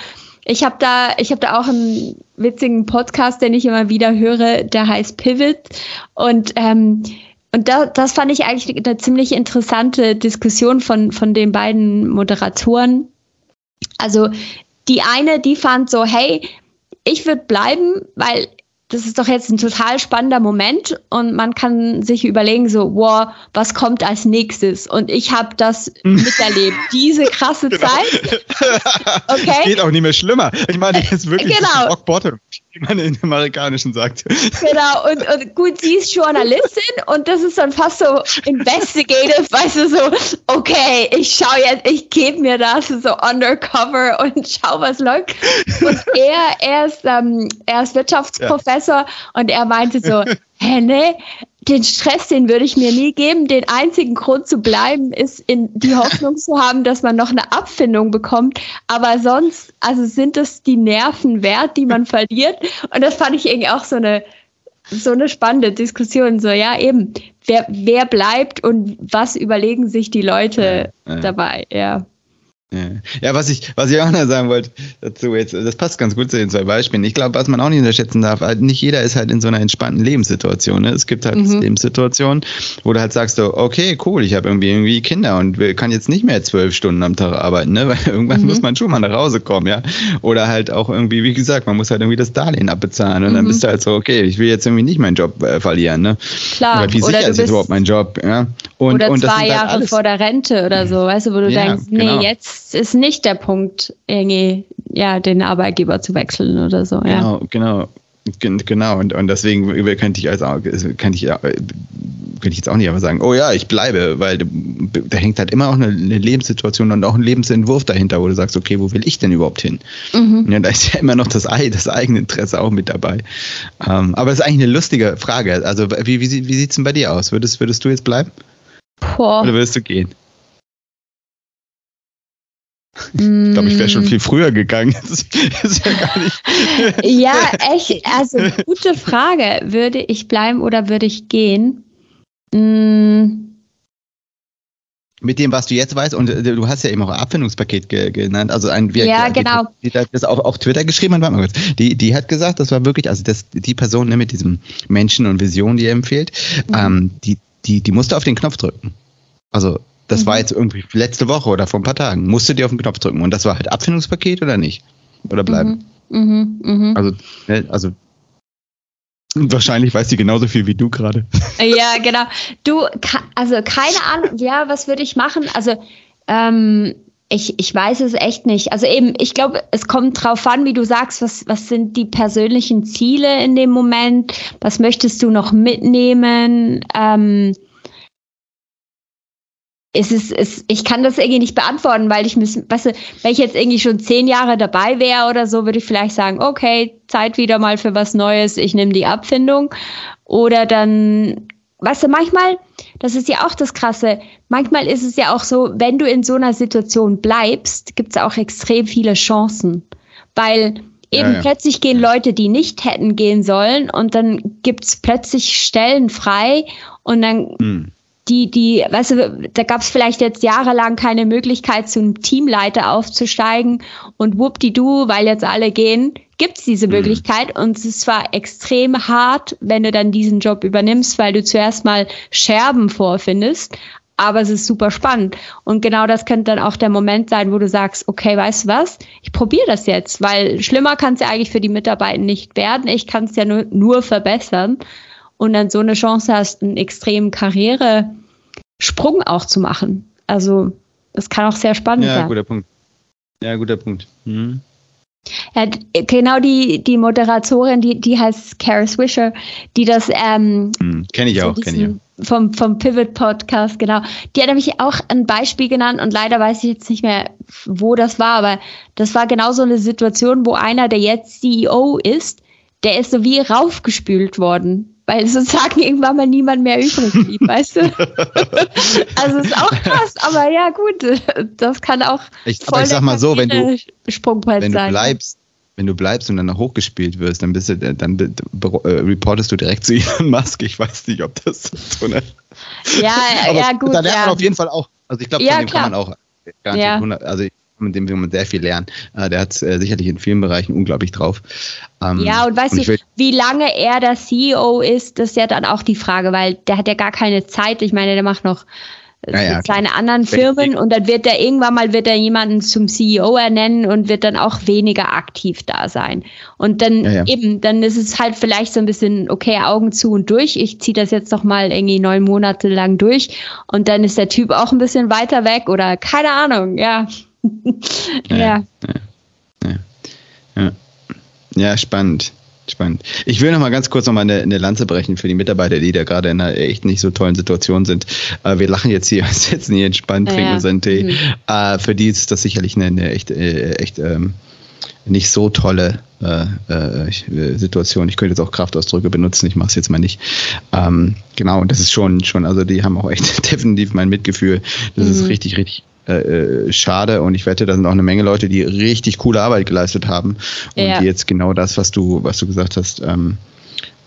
B: ich habe da, ich habe da auch einen witzigen Podcast, den ich immer wieder höre, der heißt Pivot und ähm, und da, das fand ich eigentlich eine ziemlich interessante Diskussion von, von den beiden Moderatoren. Also die eine, die fand so, hey, ich würde bleiben, weil das ist doch jetzt ein total spannender Moment und man kann sich überlegen, so, wow, was kommt als nächstes? Und ich habe das miterlebt, diese krasse genau. Zeit.
A: Okay. Es geht auch nicht mehr schlimmer. Ich meine, das ist wirklich genau. Rock Bottom, wie man in Amerikanischen sagt.
B: Genau, und, und gut, sie ist Journalistin und das ist dann fast so investigative, weißt du, so, okay, ich schaue jetzt, ich gebe mir das so undercover und schau, was läuft. Und er, er ist, ähm, er ist Wirtschaftsprofessor. Ja und er meinte so, hä, ne, den Stress, den würde ich mir nie geben. Den einzigen Grund zu bleiben, ist in die Hoffnung zu haben, dass man noch eine Abfindung bekommt. Aber sonst, also sind es die Nerven wert, die man verliert. Und das fand ich irgendwie auch so eine, so eine spannende Diskussion. So, ja, eben, wer, wer bleibt und was überlegen sich die Leute ja, ja. dabei, ja.
A: Ja, was ich, was ich auch noch sagen wollte dazu jetzt, das passt ganz gut zu den zwei Beispielen. Ich glaube, was man auch nicht unterschätzen darf, halt nicht jeder ist halt in so einer entspannten Lebenssituation. Ne? Es gibt halt mhm. Lebenssituationen, wo du halt sagst, so, okay, cool, ich habe irgendwie, irgendwie Kinder und kann jetzt nicht mehr zwölf Stunden am Tag arbeiten, ne? weil irgendwann mhm. muss man schon mal nach Hause kommen, ja. Oder halt auch irgendwie, wie gesagt, man muss halt irgendwie das Darlehen abbezahlen und mhm. dann bist du halt so, okay, ich will jetzt irgendwie nicht meinen Job äh, verlieren. Ne?
B: Klar.
A: Oder wie sicher ist jetzt überhaupt mein Job? Ja?
B: Und, oder und zwei halt Jahre halt vor der Rente oder so, weißt du, wo du ja, denkst, nee, genau. jetzt ist nicht der Punkt, irgendwie, ja, den Arbeitgeber zu wechseln oder so.
A: Genau, ja. genau. Genau, und, und deswegen könnte ich, also, könnte, ich, könnte ich jetzt auch nicht einfach sagen, oh ja, ich bleibe, weil da hängt halt immer auch eine, Lebenssituation und auch ein Lebensentwurf dahinter, wo du sagst, okay, wo will ich denn überhaupt hin? Mhm. Ja, da ist ja immer noch das, das eigene Interesse auch mit dabei. Ähm, aber es ist eigentlich eine lustige Frage. Also, wie, wie, wie sieht es denn bei dir aus? Würdest, würdest du jetzt bleiben? Boah. Oder würdest du gehen? Ich glaube, ich wäre schon viel früher gegangen.
B: ja, ja, echt. Also, gute Frage. Würde ich bleiben oder würde ich gehen?
A: Mm. Mit dem, was du jetzt weißt, und äh, du hast ja eben auch Abfindungspaket ge genannt, also ein
B: wir, Ja, genau.
A: Die, die, das auf, auf Twitter geschrieben hat, die, die hat gesagt, das war wirklich, also das, die Person ne, mit diesem Menschen und Vision, die er empfiehlt, mhm. ähm, die, die, die musste auf den Knopf drücken. Also das mhm. war jetzt irgendwie letzte Woche oder vor ein paar Tagen. Musste die auf den Knopf drücken. Und das war halt Abfindungspaket oder nicht? Oder bleiben? Mhm. Mhm. mhm. Also, ne, also wahrscheinlich weiß sie genauso viel wie du gerade.
B: Ja, genau. Du, also keine Ahnung, ja, was würde ich machen? Also, ähm, ich, ich weiß es echt nicht. Also eben, ich glaube, es kommt drauf an, wie du sagst, was, was sind die persönlichen Ziele in dem Moment? Was möchtest du noch mitnehmen? Ähm, es ist, es, ich kann das irgendwie nicht beantworten, weil ich müssen, weißt du, wenn ich jetzt irgendwie schon zehn Jahre dabei wäre oder so, würde ich vielleicht sagen, okay, Zeit wieder mal für was Neues, ich nehme die Abfindung. Oder dann, weißt du, manchmal, das ist ja auch das Krasse, manchmal ist es ja auch so, wenn du in so einer Situation bleibst, gibt es auch extrem viele Chancen. Weil eben ja, ja. plötzlich gehen Leute, die nicht hätten gehen sollen, und dann gibt es plötzlich Stellen frei und dann. Hm die, die, weißt du, da gab es vielleicht jetzt jahrelang keine Möglichkeit, zum Teamleiter aufzusteigen und wuppdidu, weil jetzt alle gehen, gibt es diese mhm. Möglichkeit und es ist zwar extrem hart, wenn du dann diesen Job übernimmst, weil du zuerst mal Scherben vorfindest, aber es ist super spannend. Und genau das könnte dann auch der Moment sein, wo du sagst, okay, weißt du was, ich probiere das jetzt, weil schlimmer kann es ja eigentlich für die Mitarbeiter nicht werden. Ich kann es ja nur, nur verbessern und dann so eine Chance hast, einen extremen Karrieresprung auch zu machen. Also das kann auch sehr spannend
A: ja,
B: sein.
A: Ja, guter Punkt. Ja, guter Punkt. Mhm.
B: Ja, genau die, die Moderatorin, die, die heißt Kara Swisher, die das ähm,
A: hm, kenne ich so auch, kenne ich auch.
B: Vom, vom Pivot Podcast, genau. Die hat nämlich auch ein Beispiel genannt und leider weiß ich jetzt nicht mehr, wo das war, aber das war genau so eine Situation, wo einer, der jetzt CEO ist, der ist so wie raufgespült worden weil sozusagen irgendwann mal niemand mehr übrig blieb, weißt du? also ist auch krass, aber ja gut, das kann auch
A: ich, voll ich sag mal so, wenn du, wenn du bleibst, wenn du bleibst und dann noch hochgespielt wirst, dann bist du, dann äh, reportest du direkt zu Elon Musk. Ich weiß nicht, ob das so eine.
B: Ja, ja, gut.
A: Da lernt
B: ja.
A: man auf jeden Fall auch. Also ich glaube, von ja, dem klar. kann man auch garantiert ja. 100, also mit dem will man sehr viel lernen. Äh, der hat äh, sicherlich in vielen Bereichen unglaublich drauf.
B: Ähm, ja, und weißt und du, wie lange er der CEO ist, das ist ja dann auch die Frage, weil der hat ja gar keine Zeit. Ich meine, der macht noch ja, ja, seine anderen Firmen und dann wird er irgendwann mal wird er jemanden zum CEO ernennen und wird dann auch weniger aktiv da sein. Und dann ja, eben, dann ist es halt vielleicht so ein bisschen, okay, Augen zu und durch. Ich ziehe das jetzt noch mal irgendwie neun Monate lang durch und dann ist der Typ auch ein bisschen weiter weg oder keine Ahnung, ja.
A: Ja. Ja. ja. ja. spannend. Spannend. Ich will noch mal ganz kurz noch mal eine, eine Lanze brechen für die Mitarbeiter, die da gerade in einer echt nicht so tollen Situation sind. Äh, wir lachen jetzt hier, sitzen hier entspannt, trinken ja. unseren Tee. Mhm. Äh, für die ist das sicherlich eine, eine echt, äh, echt ähm, nicht so tolle äh, äh, äh, Situation. Ich könnte jetzt auch Kraftausdrücke benutzen, ich mache es jetzt mal nicht. Ähm, genau, und das ist schon, schon, also die haben auch echt definitiv mein Mitgefühl. Das mhm. ist richtig, richtig äh, äh, schade und ich wette, da sind auch eine Menge Leute, die richtig coole Arbeit geleistet haben und ja. die jetzt genau das, was du, was du gesagt hast, ähm,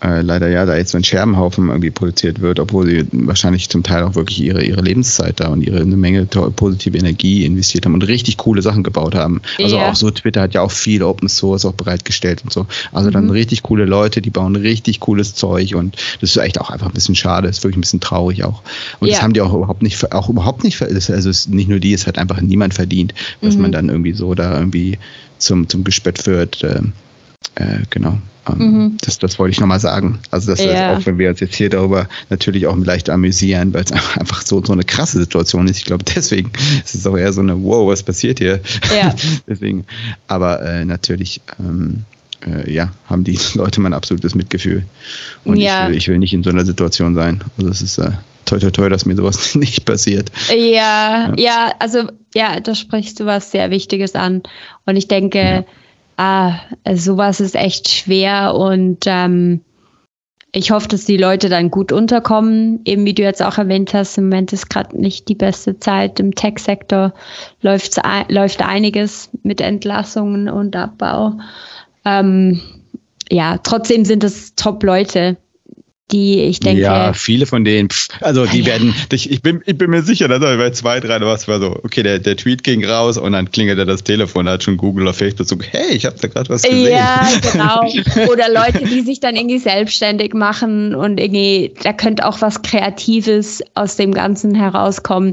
A: äh, leider ja da jetzt so ein Scherbenhaufen irgendwie produziert wird, obwohl sie wahrscheinlich zum Teil auch wirklich ihre, ihre Lebenszeit da und ihre eine Menge positive Energie investiert haben und richtig coole Sachen gebaut haben. Also ja. auch so Twitter hat ja auch viel Open Source auch bereitgestellt und so. Also mhm. dann richtig coole Leute, die bauen richtig cooles Zeug und das ist echt auch einfach ein bisschen schade, ist wirklich ein bisschen traurig auch. Und ja. das haben die auch überhaupt nicht, auch überhaupt nicht, also es nicht nur die, es hat einfach niemand verdient, dass mhm. man dann irgendwie so da irgendwie zum, zum Gespött wird. Äh, äh, genau. Ähm, mhm. das, das wollte ich nochmal sagen. Also, das ja. auch wenn wir uns jetzt hier darüber natürlich auch leicht amüsieren, weil es einfach so, so eine krasse Situation ist. Ich glaube, deswegen ist es auch eher so eine, wow, was passiert hier? Ja. deswegen, aber äh, natürlich, ähm, äh, ja, haben die Leute mein absolutes Mitgefühl. Und ja. ich, will, ich will nicht in so einer Situation sein. Also, es ist äh, toi, toi, toi, dass mir sowas nicht passiert.
B: Ja, ja, ja, also, ja, da sprichst du was sehr Wichtiges an. Und ich denke, ah, sowas ist echt schwer und ähm, ich hoffe, dass die Leute dann gut unterkommen. Eben wie du jetzt auch erwähnt hast, im Moment ist gerade nicht die beste Zeit. Im Tech-Sektor läuft, läuft einiges mit Entlassungen und Abbau. Ähm, ja, trotzdem sind es Top-Leute, die ich denke.
A: Ja, viele von denen, also die ja. werden, ich, ich, bin, ich bin mir sicher, dass bei zwei, drei, was war so, okay, der, der Tweet ging raus und dann klingelte das Telefon, da hat schon Google auf Facebook so, hey, ich habe da gerade was gesehen.
B: Ja, genau. Oder Leute, die sich dann irgendwie selbstständig machen und irgendwie, da könnte auch was Kreatives aus dem Ganzen herauskommen.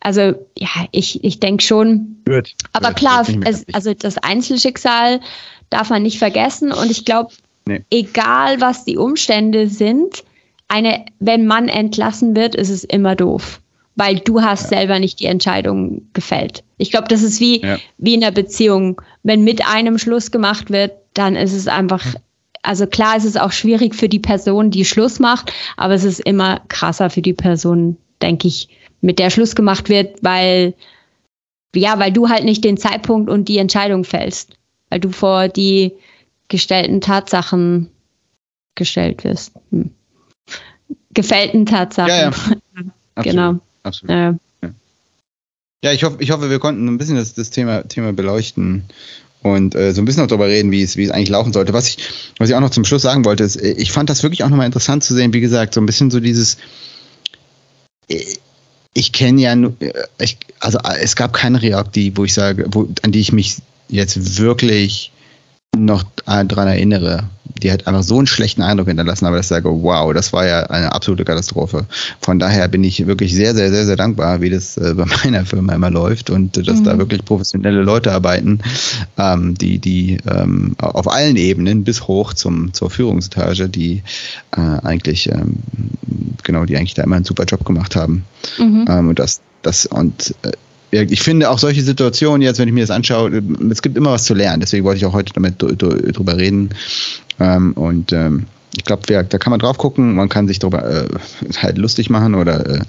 B: Also ja, ich, ich denke schon. Gut. Aber Gut. klar, es, also das Einzelschicksal darf man nicht vergessen und ich glaube, Nee. Egal was die Umstände sind, eine, wenn man entlassen wird, ist es immer doof. Weil du hast ja. selber nicht die Entscheidung gefällt. Ich glaube, das ist wie, ja. wie in einer Beziehung. Wenn mit einem Schluss gemacht wird, dann ist es einfach, also klar ist es auch schwierig für die Person, die Schluss macht, aber es ist immer krasser für die Person, denke ich, mit der Schluss gemacht wird, weil, ja, weil du halt nicht den Zeitpunkt und die Entscheidung fällst. Weil du vor die, gestellten Tatsachen gestellt wirst. Hm. Gefällten Tatsachen. Ja, ja.
A: Absolut. genau. Absolut. Ja. ja, ich hoffe, ich hoffe, wir konnten ein bisschen das, das Thema, Thema beleuchten und äh, so ein bisschen auch darüber reden, wie es, wie es eigentlich laufen sollte. Was ich, was ich auch noch zum Schluss sagen wollte, ist, äh, ich fand das wirklich auch nochmal interessant zu sehen, wie gesagt, so ein bisschen so dieses, äh, ich kenne ja, äh, ich, also es gab keine Reak, die, wo ich sage, wo, an die ich mich jetzt wirklich noch daran erinnere, die hat einfach so einen schlechten Eindruck hinterlassen, aber ich sage, wow, das war ja eine absolute Katastrophe. Von daher bin ich wirklich sehr, sehr, sehr, sehr dankbar, wie das äh, bei meiner Firma immer läuft und äh, dass mhm. da wirklich professionelle Leute arbeiten, ähm, die, die ähm, auf allen Ebenen bis hoch zum, zur Führungsetage, die äh, eigentlich, ähm, genau, die eigentlich da immer einen super Job gemacht haben. Mhm. Ähm, und das, das, und äh, ich finde auch solche Situationen jetzt, wenn ich mir das anschaue, es gibt immer was zu lernen. Deswegen wollte ich auch heute damit drüber reden. Ähm, und ähm, ich glaube, da kann man drauf gucken, man kann sich darüber äh, halt lustig machen oder äh,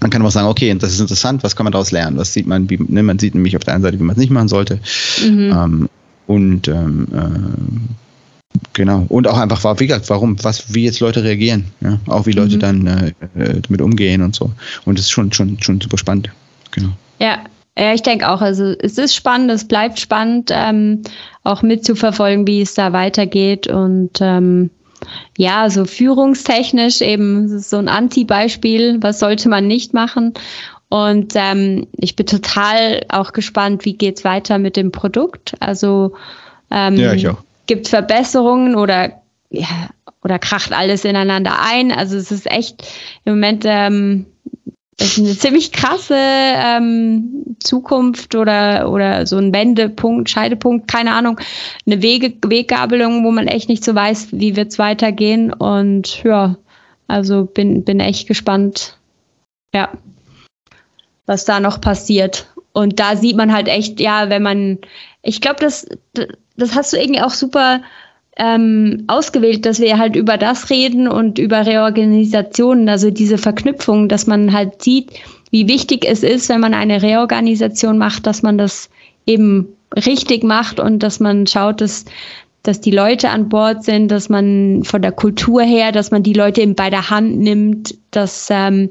A: man kann auch sagen, okay, das ist interessant, was kann man daraus lernen? Was sieht man, wie, ne, man sieht nämlich auf der einen Seite, wie man es nicht machen sollte. Mhm. Ähm, und ähm, äh, genau. Und auch einfach, wie gesagt, warum, was, wie jetzt Leute reagieren, ja? auch wie Leute mhm. dann äh, äh, damit umgehen und so. Und das ist schon, schon, schon super spannend. Genau.
B: Ja, ja, ich denke auch, also es ist spannend, es bleibt spannend, ähm, auch mitzuverfolgen, wie es da weitergeht. Und ähm, ja, so führungstechnisch eben so ein Anti-Beispiel, was sollte man nicht machen. Und ähm, ich bin total auch gespannt, wie geht's weiter mit dem Produkt. Also ähm, ja, ich auch. gibt Verbesserungen oder ja, oder kracht alles ineinander ein. Also es ist echt im Moment ähm, ist eine ziemlich krasse ähm, Zukunft oder, oder so ein Wendepunkt, Scheidepunkt, keine Ahnung, eine Wege, Weggabelung, wo man echt nicht so weiß, wie wird's weitergehen. Und ja, also bin, bin echt gespannt, ja, was da noch passiert. Und da sieht man halt echt, ja, wenn man, ich glaube, das, das hast du irgendwie auch super ähm, ausgewählt, dass wir halt über das reden und über Reorganisationen, also diese Verknüpfung, dass man halt sieht, wie wichtig es ist, wenn man eine Reorganisation macht, dass man das eben richtig macht und dass man schaut, dass, dass die Leute an Bord sind, dass man von der Kultur her, dass man die Leute eben bei der Hand nimmt, dass, ähm,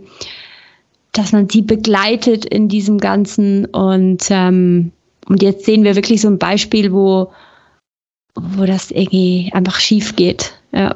B: dass man sie begleitet in diesem Ganzen. Und, ähm, und jetzt sehen wir wirklich so ein Beispiel, wo, wo das irgendwie einfach schief geht. Ja.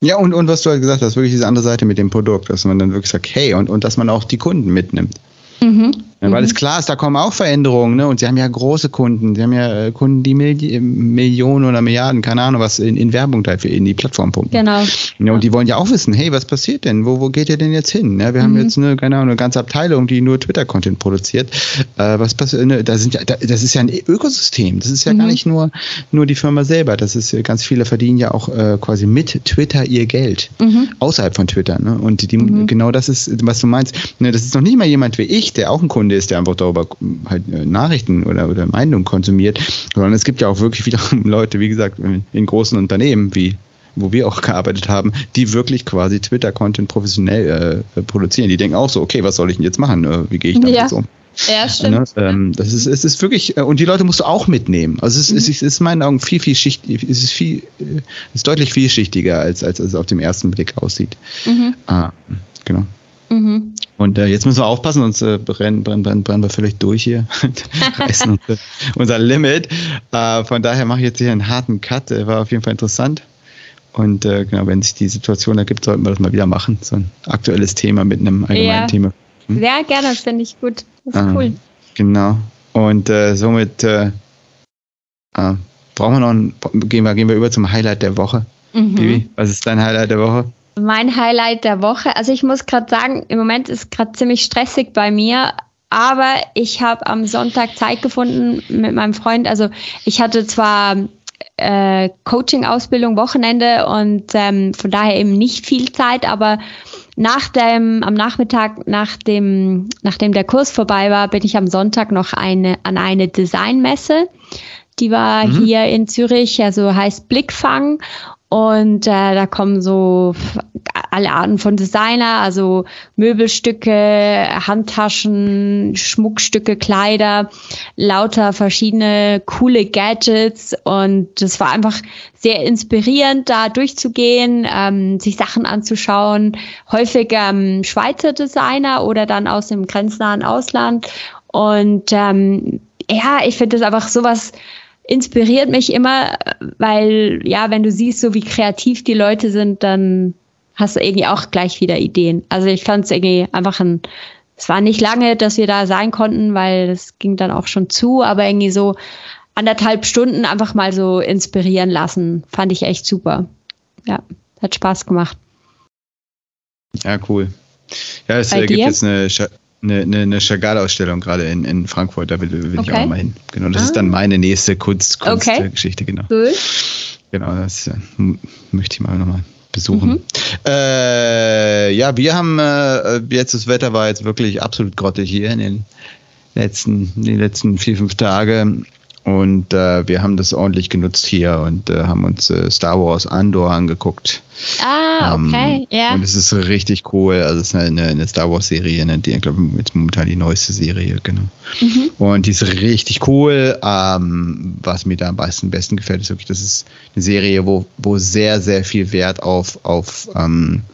A: Ja, und, und was du halt gesagt hast, wirklich diese andere Seite mit dem Produkt, dass man dann wirklich sagt, hey, und, und dass man auch die Kunden mitnimmt. Mhm. Ja, weil mhm. es klar ist, da kommen auch Veränderungen, ne? Und sie haben ja große Kunden, sie haben ja äh, Kunden, die Milli Millionen oder Milliarden, keine Ahnung, was in, in Werbung da für in die Plattform pumpen.
B: Genau.
A: Ja, und die wollen ja auch wissen, hey, was passiert denn? Wo, wo geht ihr denn jetzt hin? Ja, wir mhm. haben jetzt eine, keine Ahnung, eine ganze Abteilung, die nur Twitter-Content produziert. Äh, was passiert? Ne, da sind ja, da, das ist ja ein Ökosystem. Das ist ja mhm. gar nicht nur, nur die Firma selber. Das ist ganz viele verdienen ja auch äh, quasi mit Twitter ihr Geld. Mhm. Außerhalb von Twitter. Ne? Und die, mhm. genau das ist, was du meinst. Ne, das ist noch nicht mal jemand wie ich, der auch ein Kunde ist, der einfach darüber halt äh, Nachrichten oder, oder Meinungen konsumiert, sondern es gibt ja auch wirklich wiederum Leute, wie gesagt, in großen Unternehmen wie wo wir auch gearbeitet haben, die wirklich quasi Twitter-Content professionell äh, produzieren. Die denken auch so, okay, was soll ich denn jetzt machen? Äh, wie gehe ich damit ja. um?
B: Ja, stimmt.
A: Ne? Das ist, es ist wirklich, äh, und die Leute musst du auch mitnehmen. Also es, mhm. es, es ist in meinen Augen viel, viel schicht, es ist viel, äh, es ist deutlich vielschichtiger, als, als, als es auf dem ersten Blick aussieht. Mhm. Ah, genau. Mhm. Und äh, jetzt müssen wir aufpassen, sonst äh, brennen, brennen, brennen, brennen wir völlig durch hier. Reißen unser, unser Limit. Äh, von daher mache ich jetzt hier einen harten Cut. Der war auf jeden Fall interessant. Und äh, genau, wenn sich die Situation ergibt, sollten wir das mal wieder machen. So ein aktuelles Thema mit einem allgemeinen ja. Thema.
B: Hm? Sehr gerne, finde ich gut. Das ist ah, cool.
A: Genau. Und äh, somit äh, ah, brauchen wir noch ein, gehen wir, gehen wir über zum Highlight der Woche. Mhm. Bibi, was ist dein Highlight der Woche?
B: Mein Highlight der Woche, also ich muss gerade sagen, im Moment ist gerade ziemlich stressig bei mir, aber ich habe am Sonntag Zeit gefunden mit meinem Freund. Also ich hatte zwar äh, Coaching-Ausbildung Wochenende und ähm, von daher eben nicht viel Zeit, aber nach dem, am Nachmittag, nachdem, nachdem der Kurs vorbei war, bin ich am Sonntag noch eine, an eine Designmesse. Die war mhm. hier in Zürich, also heißt Blickfang. Und äh, da kommen so alle Arten von Designer, also Möbelstücke, Handtaschen, Schmuckstücke, Kleider, lauter verschiedene coole Gadgets. Und das war einfach sehr inspirierend, da durchzugehen, ähm, sich Sachen anzuschauen. Häufig ähm, Schweizer Designer oder dann aus dem grenznahen Ausland. Und ähm, ja, ich finde das einfach sowas inspiriert mich immer, weil ja, wenn du siehst, so wie kreativ die Leute sind, dann hast du irgendwie auch gleich wieder Ideen. Also ich fand es irgendwie einfach ein, es war nicht lange, dass wir da sein konnten, weil es ging dann auch schon zu, aber irgendwie so anderthalb Stunden einfach mal so inspirieren lassen, fand ich echt super. Ja, hat Spaß gemacht.
A: Ja, cool. Ja, es Bei gibt jetzt eine eine, eine, eine Chagall-Ausstellung gerade in, in Frankfurt, da will, will okay. ich auch mal hin. Genau, das ah. ist dann meine nächste Kunst, Kunstgeschichte, okay. genau. Cool. Genau, das äh, möchte ich mal nochmal besuchen. Mhm. Äh, ja, wir haben äh, jetzt, das Wetter war jetzt wirklich absolut grottig hier in den letzten, in den letzten vier, fünf Tagen. Und äh, wir haben das ordentlich genutzt hier und äh, haben uns äh, Star Wars Andor angeguckt.
B: Ah, ähm, okay, ja.
A: Yeah. Und es ist richtig cool. Also es ist eine, eine Star Wars Serie, ne, die, ich glaube, jetzt momentan die neueste Serie, genau. Mhm. Und die ist richtig cool. Ähm, was mir da am meisten besten gefällt, ist wirklich, das ist eine Serie, wo, wo sehr, sehr viel Wert auf, auf ähm,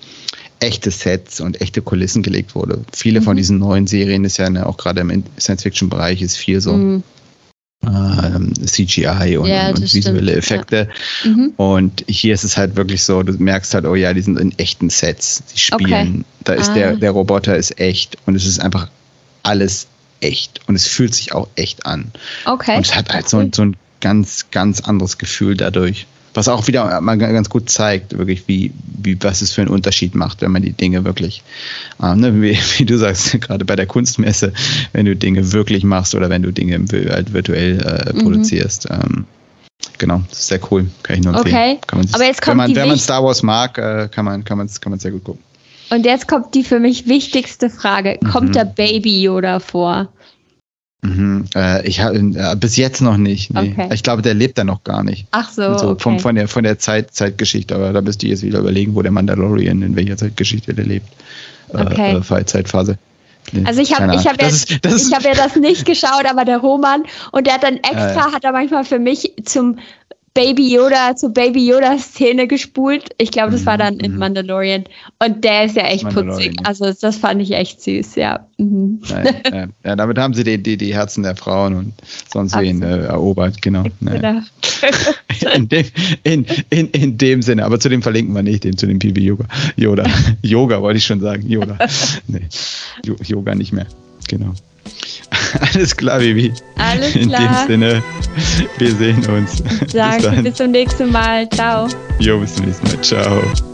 A: echte Sets und echte Kulissen gelegt wurde. Viele mhm. von diesen neuen Serien ist ja ne, auch gerade im Science-Fiction-Bereich ist viel so. Mhm ähm, CGI und, ja, und visuelle stimmt. Effekte. Ja. Mhm. Und hier ist es halt wirklich so, du merkst halt, oh ja, die sind in echten Sets. Sie spielen. Okay. Da ist ah. der, der Roboter ist echt und es ist einfach alles echt. Und es fühlt sich auch echt an.
B: Okay.
A: Und es hat halt so, so ein ganz, ganz anderes Gefühl dadurch. Was auch wieder mal ganz gut zeigt, wirklich, wie, wie, was es für einen Unterschied macht, wenn man die Dinge wirklich, äh, ne, wie, wie, du sagst, gerade bei der Kunstmesse, wenn du Dinge wirklich machst oder wenn du Dinge halt virtuell äh, mhm. produzierst. Ähm, genau, das ist sehr cool. Kann ich nur empfehlen. Okay. Kann man sich, Aber jetzt kommt wenn man, wenn man Star Wars mag, äh, kann man kann man kann sehr gut gucken.
B: Und jetzt kommt die für mich wichtigste Frage. Kommt mhm. der Baby Yoda vor?
A: Mhm, äh, ich habe äh, bis jetzt noch nicht. Nee. Okay. Ich glaube, der lebt da noch gar nicht.
B: Ach so.
A: so okay. vom, von der von der Zeit, Zeitgeschichte, aber da bist du jetzt wieder überlegen, wo der Mandalorian in welcher Zeitgeschichte der lebt. Äh, okay. Äh, Zeitphase.
B: Nee, also ich habe ich hab ja, hab ja das nicht geschaut, aber der Roman und der hat dann extra, hat er manchmal für mich zum Baby Yoda zur Baby Yoda Szene gespult. Ich glaube, das war dann in mhm. Mandalorian. Und der ist ja echt putzig. Also das fand ich echt süß, ja. Mhm.
A: Ja, ja, damit haben sie die, die, die Herzen der Frauen und sonst wen äh, erobert, genau. genau. in, dem, in, in, in dem Sinne, aber zu dem verlinken wir nicht, den zu dem Baby Yoga. Yoda. Yoga wollte ich schon sagen. Yoga. Nee. Yoga nicht mehr. Genau. Alles klar, Bibi.
B: Alles klar. In dem
A: Sinne, wir sehen uns.
B: Danke, bis, bis zum nächsten Mal. Ciao.
A: Jo, bis zum nächsten Mal. Ciao.